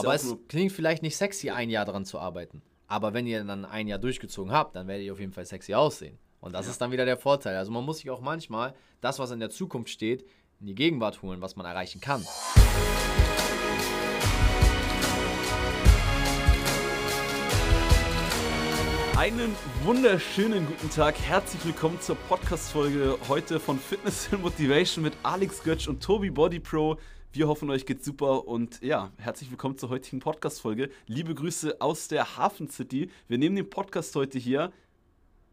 aber es klingt vielleicht nicht sexy, ein Jahr daran zu arbeiten. Aber wenn ihr dann ein Jahr durchgezogen habt, dann werdet ihr auf jeden Fall sexy aussehen. Und das ja. ist dann wieder der Vorteil. Also man muss sich auch manchmal das, was in der Zukunft steht, in die Gegenwart holen, was man erreichen kann. Einen wunderschönen guten Tag. Herzlich willkommen zur Podcast-Folge heute von Fitness and Motivation mit Alex Götsch und Tobi Body Pro. Wir hoffen, euch geht's super und ja, herzlich willkommen zur heutigen Podcast-Folge. Liebe Grüße aus der Hafen City. Wir nehmen den Podcast heute hier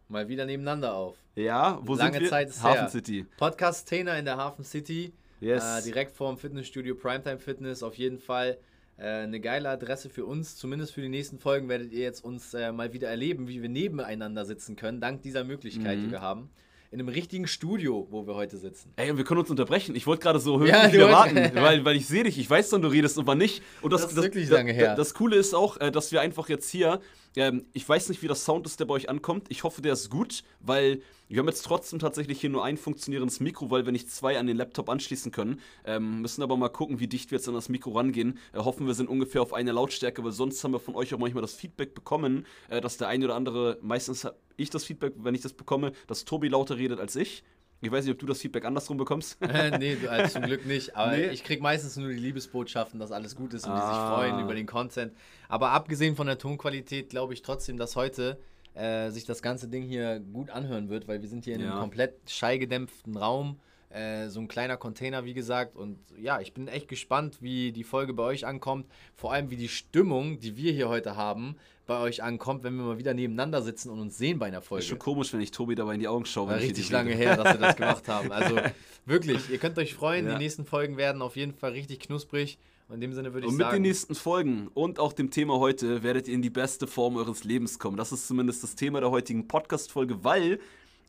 mal wieder nebeneinander auf. Ja, wo Lange sind wir? Zeit ist Hafen her. City. Podcast-Trainer in der Hafen City. Yes. Äh, direkt vorm Fitnessstudio Primetime Fitness. Auf jeden Fall äh, eine geile Adresse für uns. Zumindest für die nächsten Folgen werdet ihr jetzt uns äh, mal wieder erleben, wie wir nebeneinander sitzen können, dank dieser Möglichkeit, mhm. die wir haben in einem richtigen Studio, wo wir heute sitzen. Ey, und wir können uns unterbrechen. Ich wollte gerade so höflich ja, warten, weil, weil ich sehe dich, ich weiß dann, du redest, aber nicht. Und das, das ist wirklich das, lange her. Das, das Coole ist auch, äh, dass wir einfach jetzt hier, ähm, ich weiß nicht, wie das Sound ist, der bei euch ankommt. Ich hoffe, der ist gut, weil wir haben jetzt trotzdem tatsächlich hier nur ein funktionierendes Mikro, weil wir nicht zwei an den Laptop anschließen können. Ähm, müssen aber mal gucken, wie dicht wir jetzt an das Mikro rangehen. Äh, hoffen, wir sind ungefähr auf eine Lautstärke, weil sonst haben wir von euch auch manchmal das Feedback bekommen, äh, dass der eine oder andere, meistens ich das Feedback, wenn ich das bekomme, dass Tobi lauter redet als ich. Ich weiß nicht, ob du das Feedback andersrum bekommst. äh, nee, also zum Glück nicht. Aber nee. ich kriege meistens nur die Liebesbotschaften, dass alles gut ist und ah. die sich ah. freuen über den Content. Aber abgesehen von der Tonqualität glaube ich trotzdem, dass heute äh, sich das ganze Ding hier gut anhören wird, weil wir sind hier in ja. einem komplett schallgedämpften Raum. Äh, so ein kleiner Container, wie gesagt. Und ja, ich bin echt gespannt, wie die Folge bei euch ankommt. Vor allem, wie die Stimmung, die wir hier heute haben, bei euch ankommt, wenn wir mal wieder nebeneinander sitzen und uns sehen bei einer Folge. Ist schon komisch, wenn ich Tobi dabei in die Augen schaue. War richtig lange her, dass wir das gemacht haben. Also wirklich, ihr könnt euch freuen. Ja. Die nächsten Folgen werden auf jeden Fall richtig knusprig. Und in dem Sinne würde ich sagen. Und mit den nächsten Folgen und auch dem Thema heute werdet ihr in die beste Form eures Lebens kommen. Das ist zumindest das Thema der heutigen Podcast-Folge, weil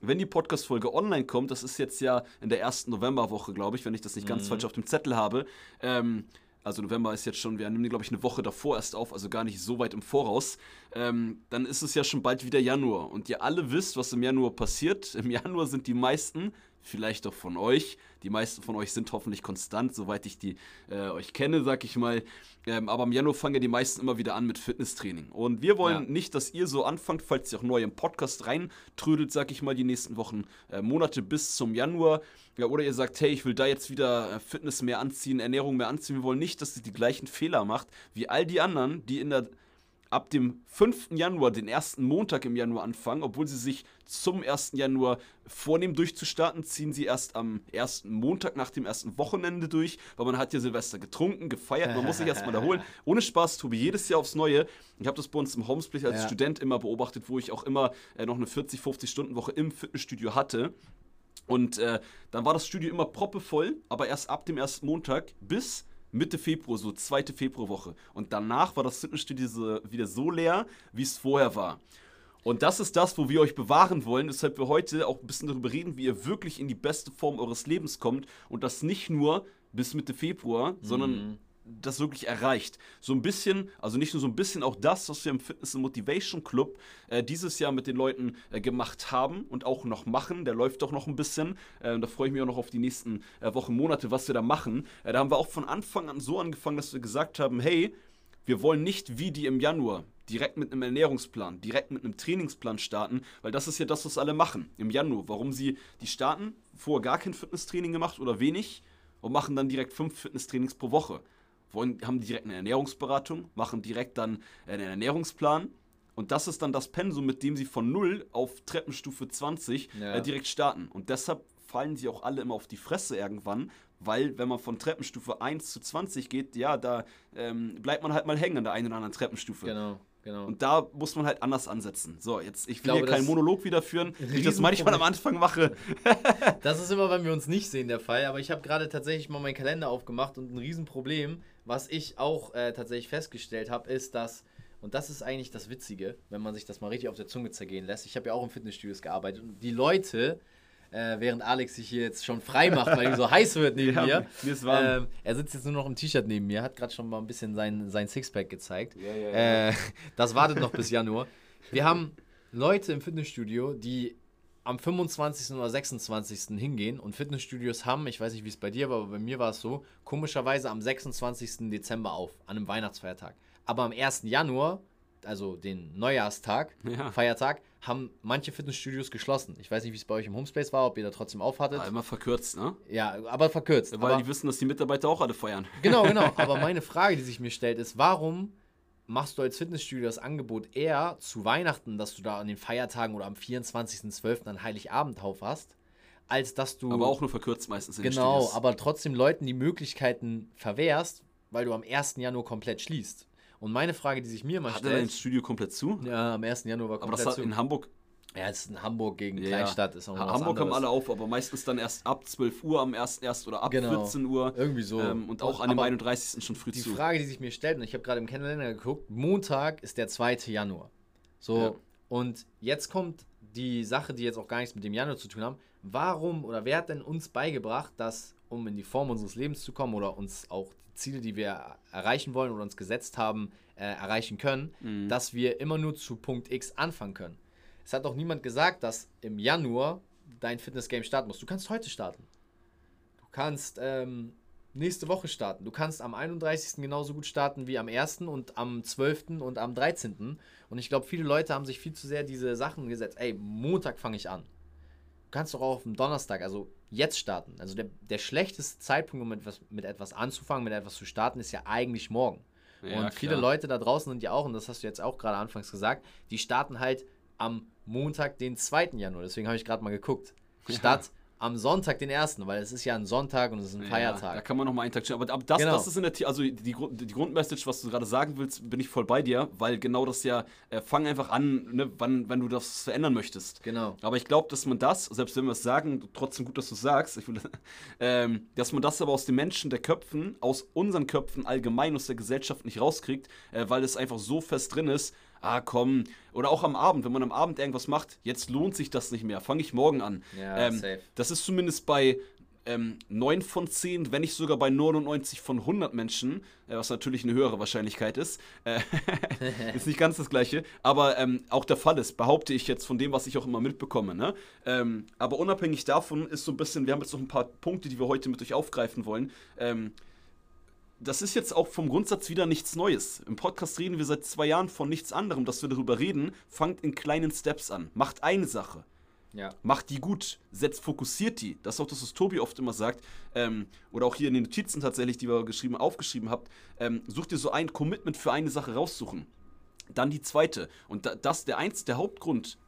wenn die Podcast-Folge online kommt, das ist jetzt ja in der ersten Novemberwoche, glaube ich, wenn ich das nicht ganz mhm. falsch auf dem Zettel habe, ähm, also November ist jetzt schon, wir nehmen die, glaube ich, eine Woche davor erst auf, also gar nicht so weit im Voraus, ähm, dann ist es ja schon bald wieder Januar. Und ihr alle wisst, was im Januar passiert. Im Januar sind die meisten vielleicht auch von euch. Die meisten von euch sind hoffentlich konstant, soweit ich die äh, euch kenne, sag ich mal. Ähm, aber im Januar fangen ja die meisten immer wieder an mit Fitnesstraining. Und wir wollen ja. nicht, dass ihr so anfangt, falls ihr auch neu im Podcast reintrödelt, sag ich mal, die nächsten Wochen, äh, Monate bis zum Januar. Ja, oder ihr sagt, hey, ich will da jetzt wieder äh, Fitness mehr anziehen, Ernährung mehr anziehen. Wir wollen nicht, dass ihr die gleichen Fehler macht wie all die anderen, die in der ab dem 5. Januar, den ersten Montag im Januar anfangen, obwohl sie sich zum 1. Januar vornehmen durchzustarten, ziehen sie erst am ersten Montag nach dem ersten Wochenende durch, weil man hat ja Silvester getrunken, gefeiert, man muss sich erstmal erholen. Ohne Spaß, Tobi, jedes Jahr aufs Neue. Ich habe das bei uns im Homesplit als ja. Student immer beobachtet, wo ich auch immer äh, noch eine 40, 50 Stunden Woche im Fitnessstudio hatte. Und äh, dann war das Studio immer proppevoll, aber erst ab dem ersten Montag bis Mitte Februar, so zweite Februarwoche. Und danach war das Fitnessstudio wieder so leer, wie es vorher war. Und das ist das, wo wir euch bewahren wollen, weshalb wir heute auch ein bisschen darüber reden, wie ihr wirklich in die beste Form eures Lebens kommt und das nicht nur bis Mitte Februar, mhm. sondern das wirklich erreicht. So ein bisschen, also nicht nur so ein bisschen, auch das, was wir im Fitness Motivation Club äh, dieses Jahr mit den Leuten äh, gemacht haben und auch noch machen. Der läuft doch noch ein bisschen. Äh, da freue ich mich auch noch auf die nächsten äh, Wochen, Monate, was wir da machen. Äh, da haben wir auch von Anfang an so angefangen, dass wir gesagt haben, hey, wir wollen nicht wie die im Januar direkt mit einem Ernährungsplan, direkt mit einem Trainingsplan starten, weil das ist ja das, was alle machen im Januar. Warum sie die starten, vorher gar kein Fitnesstraining gemacht oder wenig und machen dann direkt fünf Fitnesstrainings pro Woche wollen, haben direkt eine Ernährungsberatung, machen direkt dann einen Ernährungsplan. Und das ist dann das Pensum, mit dem sie von 0 auf Treppenstufe 20 ja. äh, direkt starten. Und deshalb fallen sie auch alle immer auf die Fresse irgendwann, weil wenn man von Treppenstufe 1 zu 20 geht, ja, da ähm, bleibt man halt mal hängen an der einen oder anderen Treppenstufe. Genau. Genau. Und da muss man halt anders ansetzen. So, jetzt, ich will ich glaube, hier keinen Monolog wieder führen, wie ich das manchmal am Anfang mache. das ist immer, wenn wir uns nicht sehen, der Fall. Aber ich habe gerade tatsächlich mal meinen Kalender aufgemacht und ein Riesenproblem, was ich auch äh, tatsächlich festgestellt habe, ist, dass, und das ist eigentlich das Witzige, wenn man sich das mal richtig auf der Zunge zergehen lässt. Ich habe ja auch im Fitnessstudios gearbeitet und die Leute, äh, während Alex sich hier jetzt schon frei macht, weil ihm so heiß wird neben ja, mir. Mir ist warm. Ähm, er sitzt jetzt nur noch im T-Shirt neben mir, hat gerade schon mal ein bisschen sein, sein Sixpack gezeigt. Ja, ja, äh, das wartet noch bis Januar. Wir haben Leute im Fitnessstudio, die am 25. oder 26. hingehen und Fitnessstudios haben, ich weiß nicht, wie es bei dir war, aber bei mir war es so, komischerweise am 26. Dezember auf, an einem Weihnachtsfeiertag. Aber am 1. Januar, also den Neujahrstag, ja. Feiertag, haben manche Fitnessstudios geschlossen. Ich weiß nicht, wie es bei euch im Homespace war, ob ihr da trotzdem aufhattet. Ja, immer verkürzt, ne? Ja, aber verkürzt. Weil aber, die wissen, dass die Mitarbeiter auch alle feiern. Genau, genau. Aber meine Frage, die sich mir stellt, ist, warum machst du als Fitnessstudio das Angebot eher zu Weihnachten, dass du da an den Feiertagen oder am 24.12. an Heiligabend auf hast, als dass du. Aber auch nur verkürzt meistens in Genau, aber trotzdem Leuten die Möglichkeiten verwehrst, weil du am 1. Januar komplett schließt. Und meine Frage, die sich mir mal stellt. Hat er dein Studio komplett zu? Ja, am 1. Januar war komplett zu. Aber das hat in Hamburg ja, es ist in Hamburg gegen ja, Kleinstadt. Ist auch Hamburg haben alle auf, aber meistens dann erst ab 12 Uhr am 1. erst oder ab genau. 14 Uhr. Irgendwie so. Ähm, und auch an dem 31. schon früh die zu. Die Frage, die sich mir stellt, und ich habe gerade im Kalender geguckt, Montag ist der 2. Januar. So, ja. und jetzt kommt die Sache, die jetzt auch gar nichts mit dem Januar zu tun haben. Warum oder wer hat denn uns beigebracht, dass, um in die Form unseres Lebens zu kommen oder uns auch Ziele, die wir erreichen wollen oder uns gesetzt haben, äh, erreichen können, mhm. dass wir immer nur zu Punkt X anfangen können? Es hat auch niemand gesagt, dass im Januar dein Fitness-Game starten muss. Du kannst heute starten. Du kannst ähm, nächste Woche starten. Du kannst am 31. genauso gut starten wie am 1. und am 12. und am 13. Und ich glaube, viele Leute haben sich viel zu sehr diese Sachen gesetzt. Ey, Montag fange ich an. Du kannst doch auch auf dem Donnerstag, also jetzt starten. Also der, der schlechteste Zeitpunkt, um mit etwas, mit etwas anzufangen, mit etwas zu starten, ist ja eigentlich morgen. Ja, und viele Leute da draußen sind ja auch, und das hast du jetzt auch gerade anfangs gesagt, die starten halt am Montag, den 2. Januar. Deswegen habe ich gerade mal geguckt. Statt am Sonntag, den 1., weil es ist ja ein Sonntag und es ist ein ja, Feiertag. Da kann man nochmal einen Tag stellen. Aber, aber das, genau. das ist in der, also die, die Grundmessage, was du gerade sagen willst, bin ich voll bei dir, weil genau das ja, äh, fang einfach an, ne, wann, wenn du das verändern möchtest. Genau. Aber ich glaube, dass man das, selbst wenn wir es sagen, trotzdem gut, dass du sagst, will, ähm, dass man das aber aus den Menschen, der Köpfen, aus unseren Köpfen allgemein, aus der Gesellschaft nicht rauskriegt, äh, weil es einfach so fest drin ist, ah komm, oder auch am Abend, wenn man am Abend irgendwas macht, jetzt lohnt sich das nicht mehr, fange ich morgen an. Ja, ähm, safe. Das ist zumindest bei ähm, 9 von 10, wenn nicht sogar bei 99 von 100 Menschen, äh, was natürlich eine höhere Wahrscheinlichkeit ist. Äh, ist nicht ganz das gleiche, aber ähm, auch der Fall ist, behaupte ich jetzt von dem, was ich auch immer mitbekomme. Ne? Ähm, aber unabhängig davon ist so ein bisschen, wir haben jetzt noch ein paar Punkte, die wir heute mit euch aufgreifen wollen. Ähm, das ist jetzt auch vom Grundsatz wieder nichts Neues. Im Podcast reden wir seit zwei Jahren von nichts anderem, dass wir darüber reden. Fangt in kleinen Steps an. Macht eine Sache. Ja. Macht die gut, setzt, fokussiert die. Das ist auch das, was Tobi oft immer sagt. Ähm, oder auch hier in den Notizen tatsächlich, die wir geschrieben, aufgeschrieben habt. Ähm, sucht ihr so ein Commitment für eine Sache raussuchen. Dann die zweite. Und das der eins, der Hauptgrund.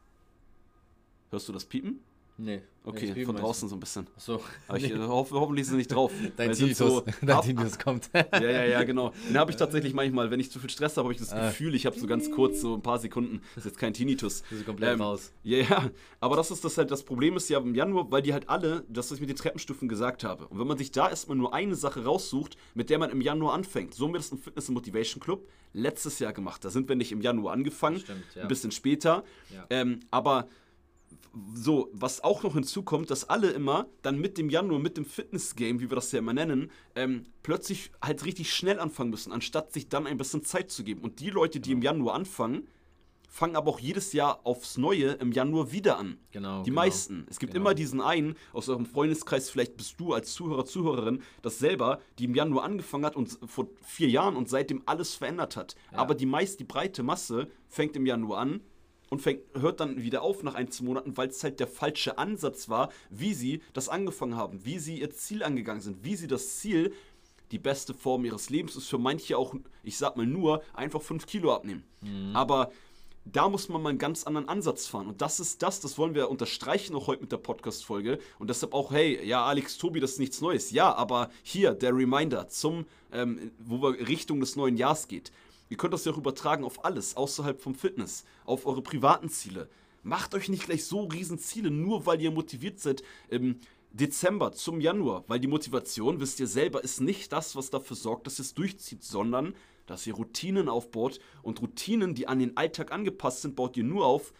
Hörst du das Piepen? Nee. Okay, von draußen so ein bisschen. Achso. Aber ich nee. hoffe, hoffentlich ist es nicht drauf. Dein Tinnitus, so dein Tinnitus kommt. ja, ja, ja, genau. Den habe ich tatsächlich manchmal, wenn ich zu viel Stress habe, habe ich das ah. Gefühl, ich habe so ganz kurz, so ein paar Sekunden, das ist jetzt kein Tinnitus. Das ist komplett ähm, raus. Ja, ja. Aber das ist das halt, das Problem ist ja im Januar, weil die halt alle, das was ich mit den Treppenstufen gesagt habe. Und wenn man sich da erstmal nur eine Sache raussucht, mit der man im Januar anfängt, so haben wir das im Fitness und Motivation Club letztes Jahr gemacht. Da sind wir nicht im Januar angefangen, Stimmt, ja. ein bisschen später. Ja. Ähm, aber so, was auch noch hinzukommt, dass alle immer dann mit dem Januar, mit dem Fitness-Game, wie wir das ja immer nennen, ähm, plötzlich halt richtig schnell anfangen müssen, anstatt sich dann ein bisschen Zeit zu geben. Und die Leute, die im Januar anfangen, fangen aber auch jedes Jahr aufs Neue im Januar wieder an. Genau. Die genau, meisten. Es gibt genau. immer diesen einen aus eurem Freundeskreis, vielleicht bist du als Zuhörer, Zuhörerin, das selber, die im Januar angefangen hat und vor vier Jahren und seitdem alles verändert hat. Ja. Aber die meist, die breite Masse fängt im Januar an und fängt, hört dann wieder auf nach ein, zwei Monaten, weil es halt der falsche Ansatz war, wie sie das angefangen haben, wie sie ihr Ziel angegangen sind, wie sie das Ziel, die beste Form ihres Lebens ist für manche auch, ich sag mal nur, einfach 5 Kilo abnehmen. Mhm. Aber da muss man mal einen ganz anderen Ansatz fahren. Und das ist das, das wollen wir unterstreichen auch heute mit der Podcast-Folge. Und deshalb auch, hey, ja, Alex, Tobi, das ist nichts Neues. Ja, aber hier der Reminder zum, ähm, wo wir Richtung des neuen Jahres geht. Ihr könnt das ja auch übertragen auf alles, außerhalb vom Fitness, auf eure privaten Ziele. Macht euch nicht gleich so riesen Ziele, nur weil ihr motiviert seid im Dezember zum Januar, weil die Motivation, wisst ihr selber, ist nicht das, was dafür sorgt, dass ihr es durchzieht, sondern dass ihr Routinen aufbaut und Routinen, die an den Alltag angepasst sind, baut ihr nur auf,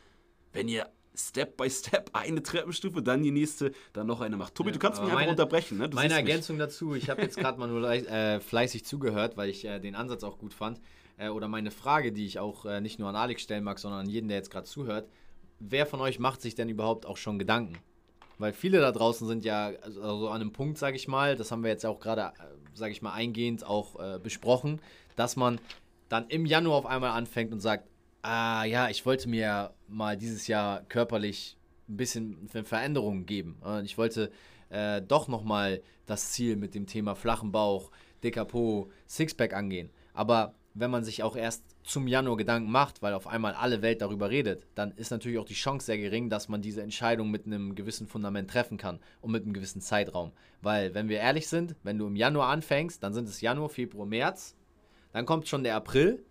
wenn ihr Step by Step eine Treppenstufe, dann die nächste, dann noch eine macht. Tobi, ja, du kannst mich meine, einfach unterbrechen. Ne? meine Ergänzung dazu, ich habe jetzt gerade mal nur äh, fleißig zugehört, weil ich äh, den Ansatz auch gut fand äh, oder meine Frage, die ich auch äh, nicht nur an Alex stellen mag, sondern an jeden, der jetzt gerade zuhört. wer von euch macht sich denn überhaupt auch schon Gedanken? Weil viele da draußen sind ja also an einem Punkt, sage ich mal, das haben wir jetzt auch gerade, äh, sage ich mal, eingehend auch äh, besprochen, dass man dann im Januar auf einmal anfängt und sagt, ah ja, ich wollte mir mal dieses Jahr körperlich ein bisschen Veränderungen geben. Ich wollte äh, doch nochmal das Ziel mit dem Thema flachen Bauch, dicker Po, Sixpack angehen. Aber wenn man sich auch erst zum Januar Gedanken macht, weil auf einmal alle Welt darüber redet, dann ist natürlich auch die Chance sehr gering, dass man diese Entscheidung mit einem gewissen Fundament treffen kann und mit einem gewissen Zeitraum. Weil, wenn wir ehrlich sind, wenn du im Januar anfängst, dann sind es Januar, Februar, März, dann kommt schon der April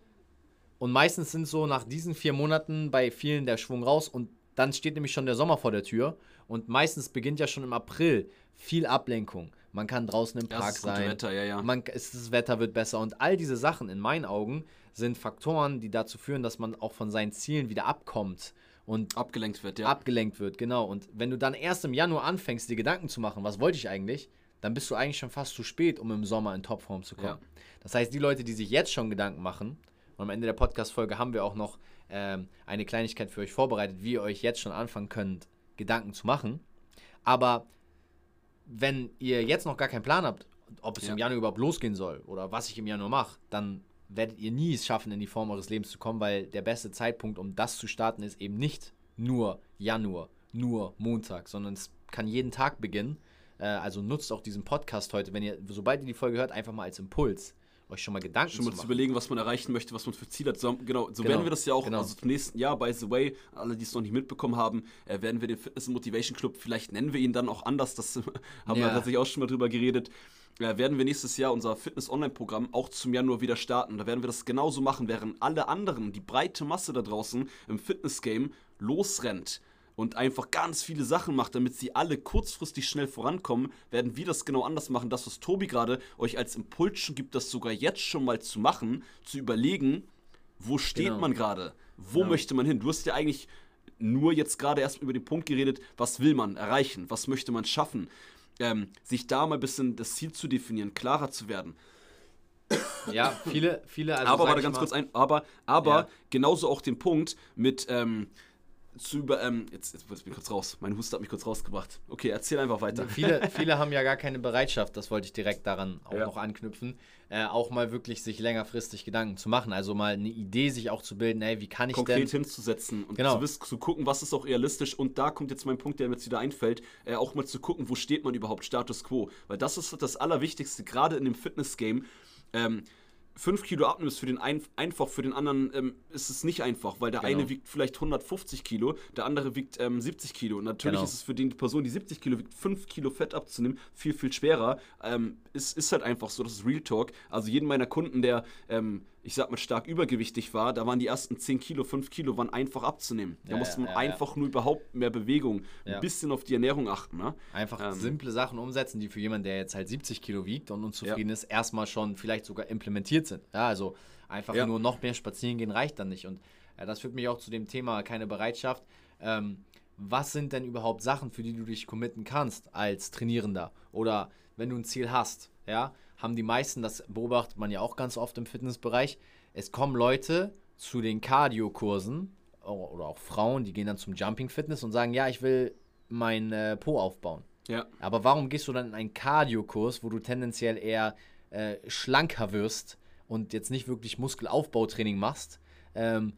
und meistens sind so nach diesen vier Monaten bei vielen der Schwung raus und dann steht nämlich schon der Sommer vor der Tür und meistens beginnt ja schon im April viel Ablenkung. Man kann draußen im Park ja, sein. Wetter, ja, ja. Man, das Wetter wird besser und all diese Sachen in meinen Augen sind Faktoren, die dazu führen, dass man auch von seinen Zielen wieder abkommt und abgelenkt wird, ja. Abgelenkt wird, genau. Und wenn du dann erst im Januar anfängst, dir Gedanken zu machen, was wollte ich eigentlich, dann bist du eigentlich schon fast zu spät, um im Sommer in Topform zu kommen. Ja. Das heißt, die Leute, die sich jetzt schon Gedanken machen, und am Ende der Podcast-Folge haben wir auch noch ähm, eine Kleinigkeit für euch vorbereitet, wie ihr euch jetzt schon anfangen könnt, Gedanken zu machen. Aber wenn ihr jetzt noch gar keinen Plan habt, ob es ja. im Januar überhaupt losgehen soll oder was ich im Januar mache, dann werdet ihr nie es schaffen, in die Form eures Lebens zu kommen, weil der beste Zeitpunkt, um das zu starten, ist eben nicht nur Januar, nur Montag, sondern es kann jeden Tag beginnen. Äh, also nutzt auch diesen Podcast heute, wenn ihr, sobald ihr die Folge hört, einfach mal als Impuls euch schon mal Gedanken schon mal zu, zu überlegen, was man erreichen möchte, was man für Ziele hat. So, genau, so genau, werden wir das ja auch genau. also zum nächsten Jahr, by the way, alle, die es noch nicht mitbekommen haben, äh, werden wir den Fitness Motivation Club, vielleicht nennen wir ihn dann auch anders, das haben ja. wir tatsächlich auch schon mal drüber geredet. Äh, werden wir nächstes Jahr unser Fitness-Online-Programm auch zum Januar wieder starten. Da werden wir das genauso machen, während alle anderen, die breite Masse da draußen im Fitness-Game losrennt und einfach ganz viele Sachen macht, damit sie alle kurzfristig schnell vorankommen, werden wir das genau anders machen. Das, was Tobi gerade euch als Impuls schon gibt, das sogar jetzt schon mal zu machen, zu überlegen, wo steht genau. man gerade? Wo genau. möchte man hin? Du hast ja eigentlich nur jetzt gerade erst über den Punkt geredet, was will man erreichen? Was möchte man schaffen? Ähm, sich da mal ein bisschen das Ziel zu definieren, klarer zu werden. Ja, viele, viele. Also aber warte ganz kurz ein, aber, aber ja. genauso auch den Punkt mit, ähm, zu über. Ähm, jetzt, jetzt bin ich kurz raus. Mein Husten hat mich kurz rausgebracht. Okay, erzähl einfach weiter. Viele, viele haben ja gar keine Bereitschaft, das wollte ich direkt daran auch ja. noch anknüpfen, äh, auch mal wirklich sich längerfristig Gedanken zu machen. Also mal eine Idee sich auch zu bilden, ey, wie kann ich Konkret denn. Konkret hinzusetzen und genau. zu, wissen, zu gucken, was ist auch realistisch. Und da kommt jetzt mein Punkt, der mir jetzt wieder einfällt, äh, auch mal zu gucken, wo steht man überhaupt, Status Quo. Weil das ist das Allerwichtigste, gerade in dem Fitness-Game. Ähm, 5 Kilo abnimmst für den ein, einfach, für den anderen ähm, ist es nicht einfach, weil der genau. eine wiegt vielleicht 150 Kilo, der andere wiegt ähm, 70 Kilo. Und natürlich genau. ist es für die Person, die 70 Kilo wiegt, 5 Kilo Fett abzunehmen, viel, viel schwerer. Ähm, ist, ist halt einfach so, das ist Real Talk. Also jeden meiner Kunden, der ähm, ich sag mal, stark übergewichtig war, da waren die ersten 10 Kilo, 5 Kilo waren einfach abzunehmen. Da ja, musste man ja, einfach nur überhaupt mehr Bewegung, ein bisschen auf die Ernährung achten. Ne? Einfach ähm, simple Sachen umsetzen, die für jemanden, der jetzt halt 70 Kilo wiegt und unzufrieden ist, erstmal schon vielleicht sogar implementiert sind. Ja, also einfach nur noch mehr spazieren gehen reicht dann nicht. Und äh, das führt mich auch zu dem Thema keine Bereitschaft. Ähm, was sind denn überhaupt Sachen, für die du dich committen kannst als Trainierender? Oder wenn du ein Ziel hast, ja, haben die meisten, das beobachtet man ja auch ganz oft im Fitnessbereich, es kommen Leute zu den Cardio-Kursen oder auch Frauen, die gehen dann zum Jumping Fitness und sagen, ja, ich will mein äh, Po aufbauen. Ja. Aber warum gehst du dann in einen Cardio-Kurs, wo du tendenziell eher äh, schlanker wirst und jetzt nicht wirklich Muskelaufbautraining machst? Ähm,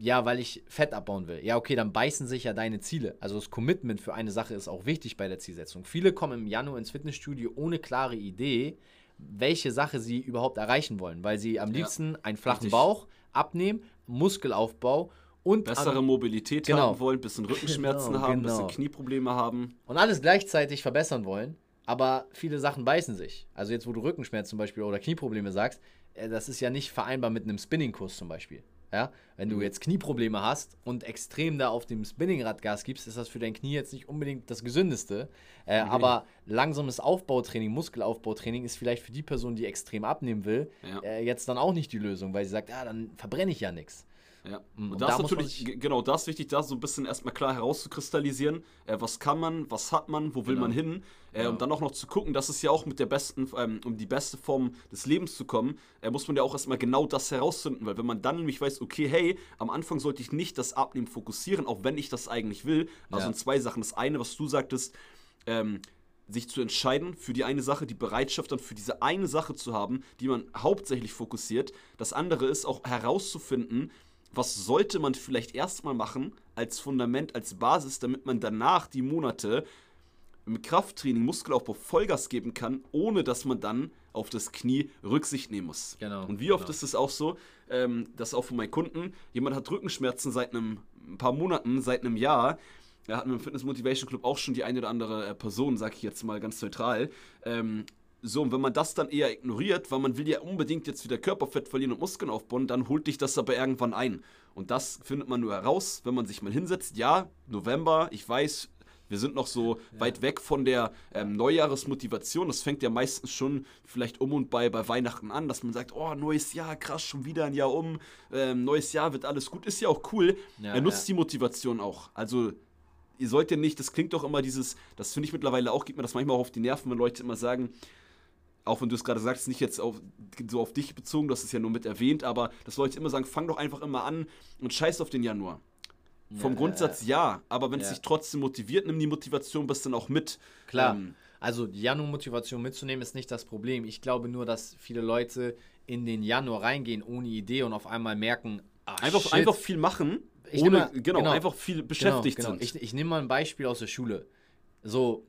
ja, weil ich Fett abbauen will. Ja, okay, dann beißen sich ja deine Ziele. Also das Commitment für eine Sache ist auch wichtig bei der Zielsetzung. Viele kommen im Januar ins Fitnessstudio ohne klare Idee, welche Sache sie überhaupt erreichen wollen, weil sie am liebsten ja, einen flachen richtig. Bauch abnehmen, Muskelaufbau und bessere Mobilität genau. haben wollen, bisschen Rückenschmerzen genau, haben, genau. bisschen Knieprobleme haben und alles gleichzeitig verbessern wollen. Aber viele Sachen beißen sich. Also jetzt, wo du Rückenschmerzen zum Beispiel oder Knieprobleme sagst, äh, das ist ja nicht vereinbar mit einem Spinningkurs zum Beispiel. Ja, wenn du mhm. jetzt Knieprobleme hast und extrem da auf dem Spinningrad Gas gibst, ist das für dein Knie jetzt nicht unbedingt das Gesündeste. Äh, okay. Aber langsames Aufbautraining, Muskelaufbautraining ist vielleicht für die Person, die extrem abnehmen will, ja. äh, jetzt dann auch nicht die Lösung, weil sie sagt, ja, dann verbrenne ich ja nichts. Ja. Und, und da ist natürlich, genau, da ist wichtig, da so ein bisschen erstmal klar herauszukristallisieren, äh, was kann man, was hat man, wo will genau. man hin, äh, genau. und dann auch noch zu gucken, dass es ja auch mit der besten, ähm, um die beste Form des Lebens zu kommen, äh, muss man ja auch erstmal genau das herausfinden, weil wenn man dann nämlich weiß, okay, hey, am Anfang sollte ich nicht das Abnehmen fokussieren, auch wenn ich das eigentlich will, also ja. in zwei Sachen. Das eine, was du sagtest, ähm, sich zu entscheiden für die eine Sache, die Bereitschaft dann für diese eine Sache zu haben, die man hauptsächlich fokussiert. Das andere ist auch herauszufinden, was sollte man vielleicht erstmal machen als Fundament, als Basis, damit man danach die Monate im Krafttraining, Muskelaufbau Vollgas geben kann, ohne dass man dann auf das Knie Rücksicht nehmen muss. Genau. Und wie oft genau. ist es auch so, ähm, dass auch von meinen Kunden, jemand hat Rückenschmerzen seit einem ein paar Monaten, seit einem Jahr, er hat im Fitness Motivation Club auch schon die eine oder andere äh, Person, sag ich jetzt mal ganz neutral. Ähm, so, und wenn man das dann eher ignoriert, weil man will ja unbedingt jetzt wieder Körperfett verlieren und Muskeln aufbauen, dann holt dich das aber irgendwann ein. Und das findet man nur heraus, wenn man sich mal hinsetzt. Ja, November, ich weiß, wir sind noch so ja. weit weg von der ähm, Neujahresmotivation. Das fängt ja meistens schon vielleicht um und bei, bei Weihnachten an, dass man sagt, oh, neues Jahr, krass, schon wieder ein Jahr um, ähm, neues Jahr wird alles gut. Ist ja auch cool. Ja, er nutzt ja. die Motivation auch. Also ihr sollt ja nicht, das klingt doch immer dieses, das finde ich mittlerweile auch, geht mir das manchmal auch auf die Nerven, wenn Leute immer sagen, auch wenn du es gerade sagst, nicht jetzt auf, so auf dich bezogen, das ist ja nur mit erwähnt, aber dass Leute immer sagen, fang doch einfach immer an und scheiß auf den Januar. Ja, Vom Grundsatz ja, aber wenn es dich trotzdem motiviert, nimm die Motivation bis dann auch mit. Klar. Ähm, also die Januar-Motivation mitzunehmen ist nicht das Problem. Ich glaube nur, dass viele Leute in den Januar reingehen ohne Idee und auf einmal merken, ach, einfach, einfach viel machen ich ohne, mal, genau, genau, einfach viel genau, beschäftigt genau, genau. sind. Ich, ich nehme mal ein Beispiel aus der Schule. So,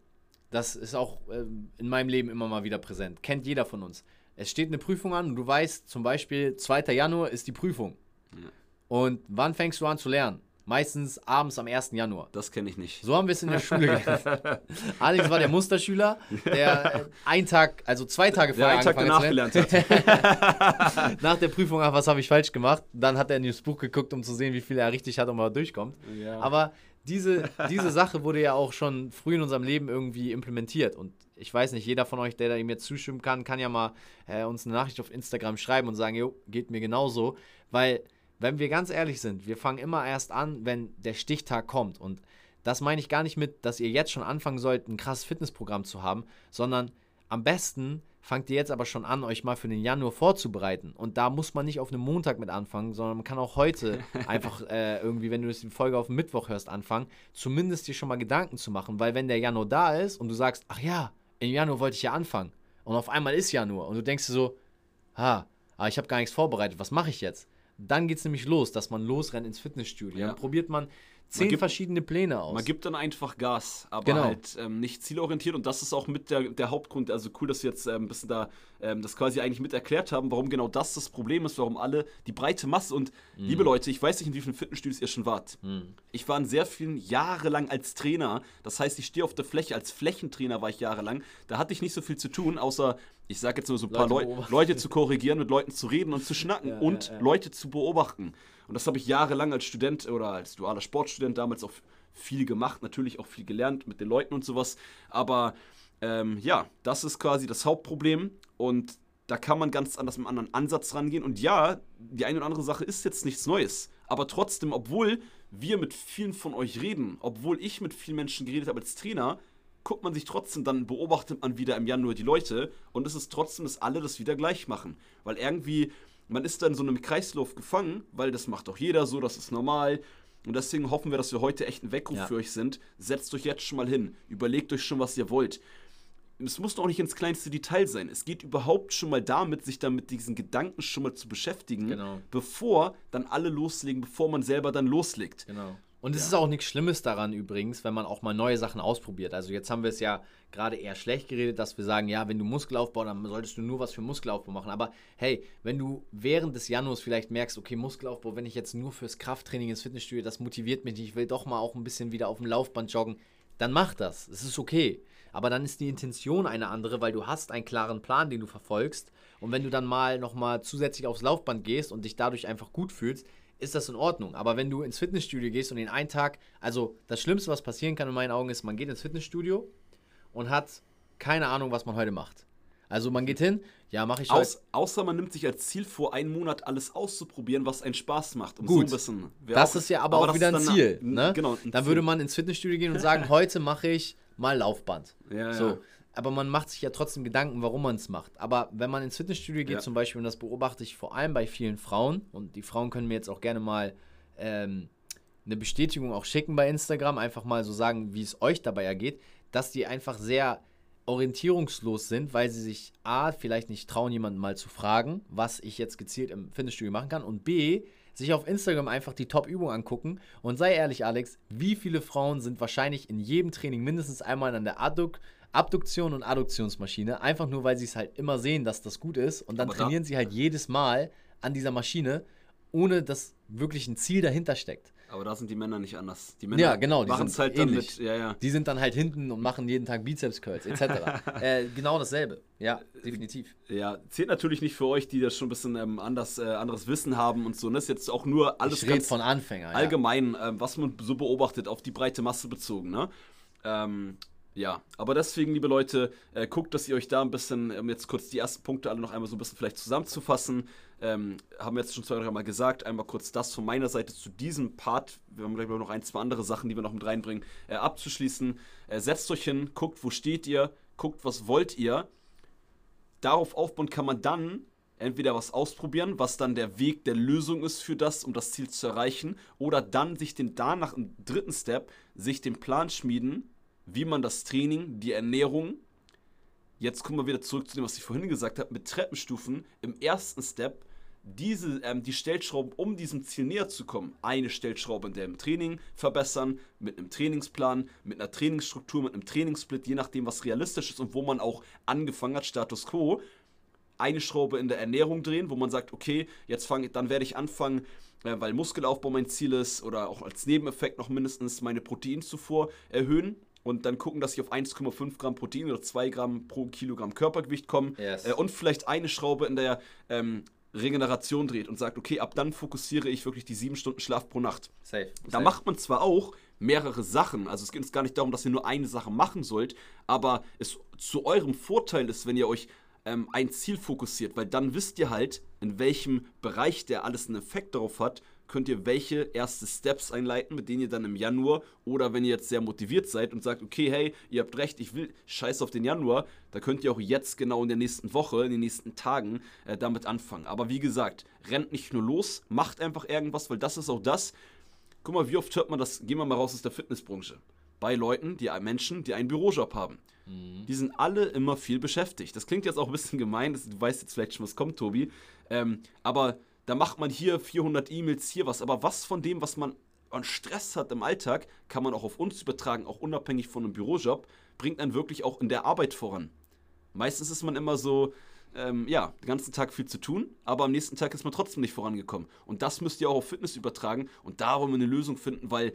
das ist auch äh, in meinem Leben immer mal wieder präsent. Kennt jeder von uns. Es steht eine Prüfung an und du weißt zum Beispiel, 2. Januar ist die Prüfung. Ja. Und wann fängst du an zu lernen? Meistens abends am 1. Januar. Das kenne ich nicht. So haben wir es in der Schule gelernt. Alex war der Musterschüler, der einen Tag, also zwei Tage vorher einen Tag danach gelernt hat. Nach der Prüfung, ach, was habe ich falsch gemacht? Dann hat er in das Buch geguckt, um zu sehen, wie viel er richtig hat und mal durchkommt. Ja. Aber diese, diese Sache wurde ja auch schon früh in unserem Leben irgendwie implementiert. Und ich weiß nicht, jeder von euch, der da ihm jetzt zustimmen kann, kann ja mal äh, uns eine Nachricht auf Instagram schreiben und sagen, jo, geht mir genauso. Weil wenn wir ganz ehrlich sind, wir fangen immer erst an, wenn der Stichtag kommt. Und das meine ich gar nicht mit, dass ihr jetzt schon anfangen sollt, ein krasses Fitnessprogramm zu haben, sondern am besten fangt ihr jetzt aber schon an, euch mal für den Januar vorzubereiten. Und da muss man nicht auf einem Montag mit anfangen, sondern man kann auch heute einfach äh, irgendwie, wenn du die Folge auf dem Mittwoch hörst, anfangen, zumindest dir schon mal Gedanken zu machen. Weil wenn der Januar da ist und du sagst, ach ja, im Januar wollte ich ja anfangen. Und auf einmal ist Januar und du denkst dir so, ha, aber ich habe gar nichts vorbereitet, was mache ich jetzt? Dann geht es nämlich los, dass man losrennt ins Fitnessstudio. Ja. Dann probiert man zehn gibt, verschiedene Pläne aus. Man gibt dann einfach Gas, aber genau. halt ähm, nicht zielorientiert und das ist auch mit der, der Hauptgrund, also cool, dass wir jetzt ähm, ein bisschen da ähm, das quasi eigentlich mit erklärt haben, warum genau das das Problem ist, warum alle die breite Masse und mhm. liebe Leute, ich weiß nicht, in wie vielen Fitnessstudios ihr schon wart. Mhm. Ich war in sehr vielen jahrelang als Trainer, das heißt, ich stehe auf der Fläche, als Flächentrainer war ich jahrelang, da hatte ich nicht so viel zu tun, außer ich sage jetzt nur so ein paar Leute, Leu Leute zu korrigieren, mit Leuten zu reden und zu schnacken ja, und ja, ja. Leute zu beobachten. Und das habe ich jahrelang als Student oder als dualer Sportstudent damals auch viel gemacht, natürlich auch viel gelernt mit den Leuten und sowas. Aber ähm, ja, das ist quasi das Hauptproblem und da kann man ganz anders mit einem anderen Ansatz rangehen. Und ja, die eine oder andere Sache ist jetzt nichts Neues. Aber trotzdem, obwohl wir mit vielen von euch reden, obwohl ich mit vielen Menschen geredet habe als Trainer, guckt man sich trotzdem, dann beobachtet man wieder im Januar die Leute und es ist trotzdem, dass alle das wieder gleich machen. Weil irgendwie man ist dann so einem Kreislauf gefangen, weil das macht doch jeder so, das ist normal. Und deswegen hoffen wir, dass wir heute echt ein Weckruf ja. für euch sind. Setzt euch jetzt schon mal hin. Überlegt euch schon, was ihr wollt. Es muss doch nicht ins kleinste Detail sein. Es geht überhaupt schon mal damit, sich dann mit diesen Gedanken schon mal zu beschäftigen, genau. bevor dann alle loslegen, bevor man selber dann loslegt. Genau. Und es ja. ist auch nichts Schlimmes daran übrigens, wenn man auch mal neue Sachen ausprobiert. Also jetzt haben wir es ja gerade eher schlecht geredet, dass wir sagen, ja, wenn du Muskelaufbau, dann solltest du nur was für Muskelaufbau machen. Aber hey, wenn du während des Januars vielleicht merkst, okay, Muskelaufbau, wenn ich jetzt nur fürs Krafttraining ins Fitnessstudio, das motiviert mich nicht, ich will doch mal auch ein bisschen wieder auf dem Laufband joggen, dann mach das. Es ist okay. Aber dann ist die Intention eine andere, weil du hast einen klaren Plan, den du verfolgst. Und wenn du dann mal nochmal zusätzlich aufs Laufband gehst und dich dadurch einfach gut fühlst, ist das in Ordnung. Aber wenn du ins Fitnessstudio gehst und den einen Tag, also das Schlimmste, was passieren kann in meinen Augen, ist, man geht ins Fitnessstudio und hat keine Ahnung, was man heute macht. Also man geht hin, ja, mache ich Aus, Außer man nimmt sich als Ziel vor, einen Monat alles auszuprobieren, was einen Spaß macht. Um Gut, so ein bisschen, das auch, ist ja aber, aber auch wieder ein Ziel. ne? Genau, ein dann Ziel. würde man ins Fitnessstudio gehen und sagen, heute mache ich mal Laufband. Ja, so. Ja. Aber man macht sich ja trotzdem Gedanken, warum man es macht. Aber wenn man ins Fitnessstudio geht, ja. zum Beispiel, und das beobachte ich vor allem bei vielen Frauen, und die Frauen können mir jetzt auch gerne mal ähm, eine Bestätigung auch schicken bei Instagram, einfach mal so sagen, wie es euch dabei ergeht, dass die einfach sehr orientierungslos sind, weil sie sich A, vielleicht nicht trauen, jemanden mal zu fragen, was ich jetzt gezielt im Fitnessstudio machen kann, und B, sich auf Instagram einfach die Top-Übung angucken. Und sei ehrlich, Alex, wie viele Frauen sind wahrscheinlich in jedem Training mindestens einmal an der Adduk Abduktion und Adduktionsmaschine, einfach nur, weil sie es halt immer sehen, dass das gut ist. Und dann Aber trainieren da sie halt jedes Mal an dieser Maschine, ohne dass wirklich ein Ziel dahinter steckt. Aber da sind die Männer nicht anders. Die Männer ja, genau, machen es halt ähnlich. dann mit. Ja, ja. Die sind dann halt hinten und machen jeden Tag Bizeps-Curls etc. äh, genau dasselbe. Ja, definitiv. Ja, zählt natürlich nicht für euch, die das schon ein bisschen ähm, anders, äh, anderes Wissen haben und so. Das ist jetzt auch nur alles ich ganz von Anfänger. Allgemein, ja. äh, was man so beobachtet, auf die breite Masse bezogen. Ne? Ähm, ja, aber deswegen, liebe Leute, äh, guckt, dass ihr euch da ein bisschen, um jetzt kurz die ersten Punkte alle noch einmal so ein bisschen vielleicht zusammenzufassen, ähm, haben wir jetzt schon zwei, drei Mal gesagt, einmal kurz das von meiner Seite zu diesem Part, wir haben gleich noch ein, zwei andere Sachen, die wir noch mit reinbringen, äh, abzuschließen. Äh, setzt euch hin, guckt, wo steht ihr, guckt, was wollt ihr. Darauf aufbauen kann man dann entweder was ausprobieren, was dann der Weg der Lösung ist für das, um das Ziel zu erreichen, oder dann sich den danach im dritten Step, sich den Plan schmieden, wie man das Training, die Ernährung, jetzt kommen wir wieder zurück zu dem, was ich vorhin gesagt habe, mit Treppenstufen im ersten Step diese, ähm, die Stellschrauben, um diesem Ziel näher zu kommen. Eine Stellschraube in dem Training verbessern, mit einem Trainingsplan, mit einer Trainingsstruktur, mit einem Trainingssplit, je nachdem, was realistisch ist und wo man auch angefangen hat, Status Quo. Eine Schraube in der Ernährung drehen, wo man sagt, okay, jetzt fange, dann werde ich anfangen, äh, weil Muskelaufbau mein Ziel ist oder auch als Nebeneffekt noch mindestens meine Proteinzufuhr erhöhen und dann gucken, dass ich auf 1,5 Gramm Protein oder 2 Gramm pro Kilogramm Körpergewicht komme yes. äh, und vielleicht eine Schraube in der ähm, Regeneration dreht und sagt, okay, ab dann fokussiere ich wirklich die 7 Stunden Schlaf pro Nacht. Safe. Da Safe. macht man zwar auch mehrere Sachen, also es geht uns gar nicht darum, dass ihr nur eine Sache machen sollt, aber es zu eurem Vorteil ist, wenn ihr euch ähm, ein Ziel fokussiert, weil dann wisst ihr halt, in welchem Bereich der alles einen Effekt darauf hat könnt ihr welche erste Steps einleiten, mit denen ihr dann im Januar oder wenn ihr jetzt sehr motiviert seid und sagt, okay, hey, ihr habt recht, ich will scheiß auf den Januar, da könnt ihr auch jetzt genau in der nächsten Woche, in den nächsten Tagen äh, damit anfangen. Aber wie gesagt, rennt nicht nur los, macht einfach irgendwas, weil das ist auch das. Guck mal, wie oft hört man das, gehen wir mal raus aus der Fitnessbranche. Bei Leuten, die Menschen, die einen Bürojob haben. Mhm. Die sind alle immer viel beschäftigt. Das klingt jetzt auch ein bisschen gemein, das, du weißt jetzt vielleicht schon, was kommt, Tobi. Ähm, aber da macht man hier 400 E-Mails, hier was. Aber was von dem, was man an Stress hat im Alltag, kann man auch auf uns übertragen, auch unabhängig von einem Bürojob, bringt einen wirklich auch in der Arbeit voran. Meistens ist man immer so, ähm, ja, den ganzen Tag viel zu tun, aber am nächsten Tag ist man trotzdem nicht vorangekommen. Und das müsst ihr auch auf Fitness übertragen und da wollen wir eine Lösung finden, weil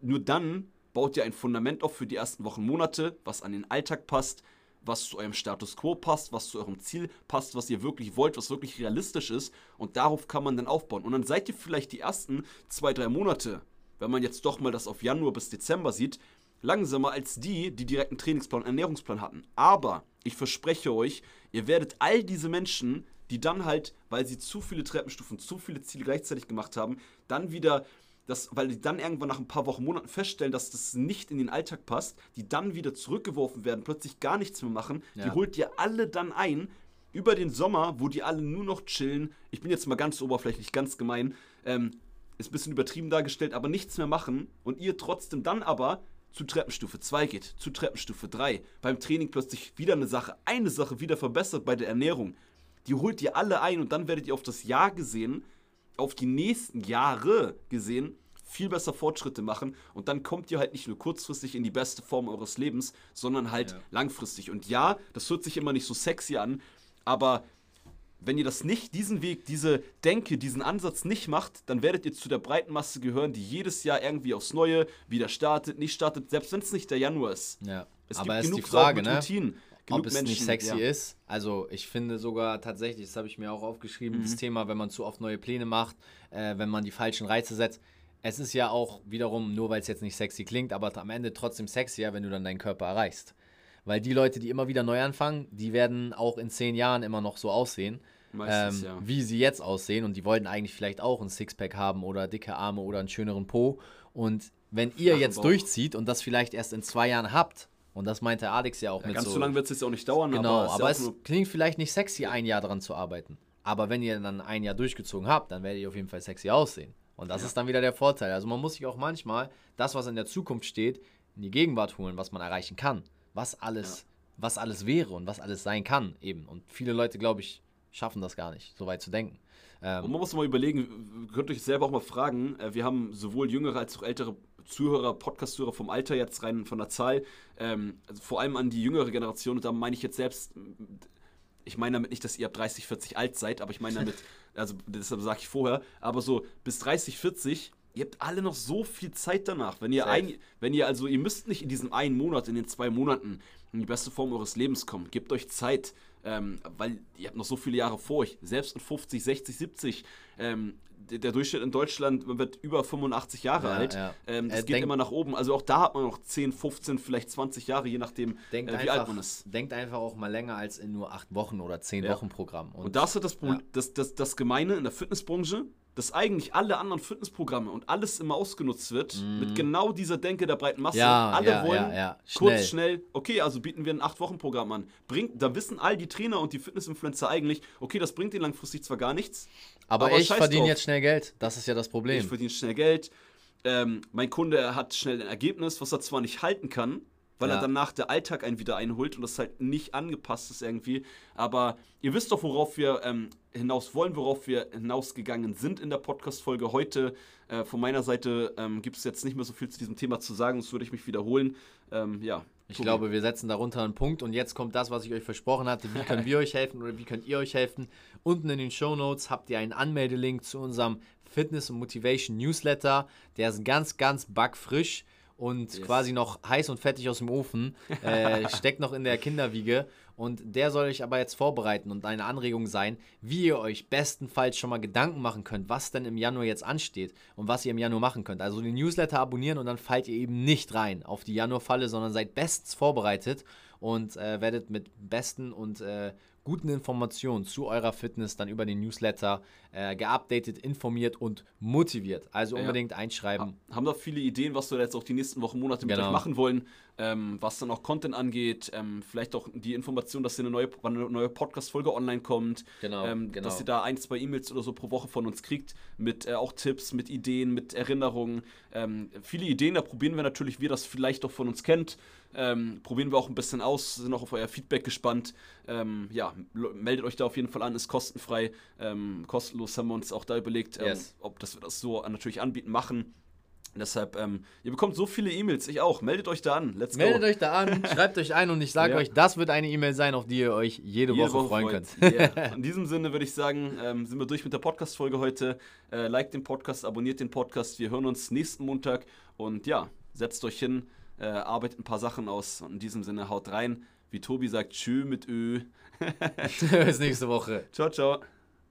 nur dann baut ihr ein Fundament auf für die ersten Wochen, Monate, was an den Alltag passt, was zu eurem Status quo passt, was zu eurem Ziel passt, was ihr wirklich wollt, was wirklich realistisch ist. Und darauf kann man dann aufbauen. Und dann seid ihr vielleicht die ersten zwei, drei Monate, wenn man jetzt doch mal das auf Januar bis Dezember sieht, langsamer als die, die direkt einen Trainingsplan, einen Ernährungsplan hatten. Aber ich verspreche euch, ihr werdet all diese Menschen, die dann halt, weil sie zu viele Treppenstufen, zu viele Ziele gleichzeitig gemacht haben, dann wieder dass, weil die dann irgendwann nach ein paar Wochen, Monaten feststellen, dass das nicht in den Alltag passt, die dann wieder zurückgeworfen werden, plötzlich gar nichts mehr machen, ja. die holt ihr alle dann ein über den Sommer, wo die alle nur noch chillen. Ich bin jetzt mal ganz oberflächlich, ganz gemein, ähm, ist ein bisschen übertrieben dargestellt, aber nichts mehr machen und ihr trotzdem dann aber zu Treppenstufe 2 geht, zu Treppenstufe 3, beim Training plötzlich wieder eine Sache, eine Sache wieder verbessert bei der Ernährung. Die holt ihr alle ein und dann werdet ihr auf das Jahr gesehen auf die nächsten Jahre gesehen viel besser Fortschritte machen und dann kommt ihr halt nicht nur kurzfristig in die beste Form eures Lebens, sondern halt ja. langfristig. Und ja, das hört sich immer nicht so sexy an, aber wenn ihr das nicht, diesen Weg, diese Denke, diesen Ansatz nicht macht, dann werdet ihr zu der breiten Masse gehören, die jedes Jahr irgendwie aufs Neue wieder startet, nicht startet, selbst wenn es nicht der Januar ist. Ja, es aber gibt genug ist die Frage, ne? Routinen ob es Menschen, nicht sexy ja. ist. Also ich finde sogar tatsächlich, das habe ich mir auch aufgeschrieben, mhm. das Thema, wenn man zu oft neue Pläne macht, äh, wenn man die falschen Reize setzt. Es ist ja auch wiederum, nur weil es jetzt nicht sexy klingt, aber am Ende trotzdem sexier, wenn du dann deinen Körper erreichst. weil die Leute, die immer wieder neu anfangen, die werden auch in zehn Jahren immer noch so aussehen. Meistens, ähm, ja. Wie sie jetzt aussehen und die wollten eigentlich vielleicht auch ein Sixpack haben oder dicke Arme oder einen schöneren Po. Und wenn ihr jetzt Bauch. durchzieht und das vielleicht erst in zwei Jahren habt, und das meinte Alex ja auch ja, mit ganz so. Ganz so lange wird es jetzt auch nicht dauern. Genau, aber, aber es klingt vielleicht nicht sexy, ein Jahr daran zu arbeiten. Aber wenn ihr dann ein Jahr durchgezogen habt, dann werdet ihr auf jeden Fall sexy aussehen. Und das ja. ist dann wieder der Vorteil. Also man muss sich auch manchmal das, was in der Zukunft steht, in die Gegenwart holen, was man erreichen kann. Was alles, ja. was alles wäre und was alles sein kann eben. Und viele Leute, glaube ich, schaffen das gar nicht, so weit zu denken. Ähm, und man muss mal überlegen, könnt euch selber auch mal fragen, äh, wir haben sowohl jüngere als auch ältere Zuhörer, Podcast-Zuhörer vom Alter jetzt rein von der Zahl, ähm, also vor allem an die jüngere Generation, und da meine ich jetzt selbst, ich meine damit nicht, dass ihr ab 30, 40 alt seid, aber ich meine damit, also deshalb sage ich vorher, aber so bis 30, 40, ihr habt alle noch so viel Zeit danach. Wenn ihr, ein, wenn ihr also, ihr müsst nicht in diesem einen Monat, in den zwei Monaten in die beste Form eures Lebens kommen. Gebt euch Zeit, ähm, weil ihr habt noch so viele Jahre vor euch. Selbst in 50, 60, 70. Ähm, der Durchschnitt in Deutschland wird über 85 Jahre ja, alt. Ja. Ähm, das äh, geht immer nach oben. Also auch da hat man noch 10, 15, vielleicht 20 Jahre, je nachdem, äh, wie einfach, alt man ist. Denkt einfach auch mal länger als in nur 8 Wochen oder 10 ja. Wochen Programm. Und, Und das ist das, das, das, das Gemeine in der Fitnessbranche dass eigentlich alle anderen Fitnessprogramme und alles immer ausgenutzt wird, mm. mit genau dieser Denke der breiten Masse. Ja, alle ja, wollen ja. Schnell. kurz, schnell, okay, also bieten wir ein 8-Wochen-Programm an. Bringt, da wissen all die Trainer und die Fitnessinfluencer eigentlich, okay, das bringt ihnen langfristig zwar gar nichts. Aber, aber ich verdiene jetzt schnell Geld. Das ist ja das Problem. Ich verdiene schnell Geld. Ähm, mein Kunde hat schnell ein Ergebnis, was er zwar nicht halten kann, weil ja. er danach der Alltag einen wieder einholt und das halt nicht angepasst ist irgendwie. Aber ihr wisst doch, worauf wir ähm, hinaus wollen, worauf wir hinausgegangen sind in der Podcast-Folge heute. Äh, von meiner Seite ähm, gibt es jetzt nicht mehr so viel zu diesem Thema zu sagen, sonst würde ich mich wiederholen. Ähm, ja. Ich Tobi. glaube, wir setzen darunter einen Punkt und jetzt kommt das, was ich euch versprochen hatte. Wie können wir euch helfen oder wie könnt ihr euch helfen? Unten in den Show Notes habt ihr einen Anmeldelink zu unserem Fitness und Motivation Newsletter. Der ist ganz, ganz backfrisch und yes. quasi noch heiß und fettig aus dem Ofen, äh, steckt noch in der Kinderwiege. Und der soll euch aber jetzt vorbereiten und eine Anregung sein, wie ihr euch bestenfalls schon mal Gedanken machen könnt, was denn im Januar jetzt ansteht und was ihr im Januar machen könnt. Also den Newsletter abonnieren und dann fallt ihr eben nicht rein auf die Januarfalle, sondern seid bestens vorbereitet und äh, werdet mit besten und äh, guten Informationen zu eurer Fitness dann über den Newsletter äh, geupdatet, informiert und motiviert. Also unbedingt ja. einschreiben. Ha haben da viele Ideen, was wir jetzt auch die nächsten Wochen, Monate mit genau. euch machen wollen, ähm, was dann auch Content angeht. Ähm, vielleicht auch die Information, dass hier eine neue, eine neue Podcast-Folge online kommt. Genau, ähm, genau, Dass ihr da ein, zwei E-Mails oder so pro Woche von uns kriegt, mit äh, auch Tipps, mit Ideen, mit Erinnerungen. Ähm, viele Ideen, da probieren wir natürlich, wie ihr das vielleicht auch von uns kennt. Ähm, probieren wir auch ein bisschen aus, sind auch auf euer Feedback gespannt. Ähm, ja, meldet euch da auf jeden Fall an, ist kostenfrei, ähm, kostenlos haben wir uns auch da überlegt, ähm, yes. ob das wir das so natürlich anbieten, machen. Deshalb, ähm, ihr bekommt so viele E-Mails, ich auch. Meldet euch da an. Let's Meldet go. euch da an, schreibt euch ein und ich sage ja. euch, das wird eine E-Mail sein, auf die ihr euch jede, jede Woche, Woche, freuen könnt. Yeah. In diesem Sinne würde ich sagen, ähm, sind wir durch mit der Podcast-Folge heute. Äh, liked den Podcast, abonniert den Podcast. Wir hören uns nächsten Montag und ja, setzt euch hin äh, arbeitet ein paar Sachen aus. Und in diesem Sinne haut rein. Wie Tobi sagt, tschö mit Ö. Bis nächste Woche. Ciao, ciao.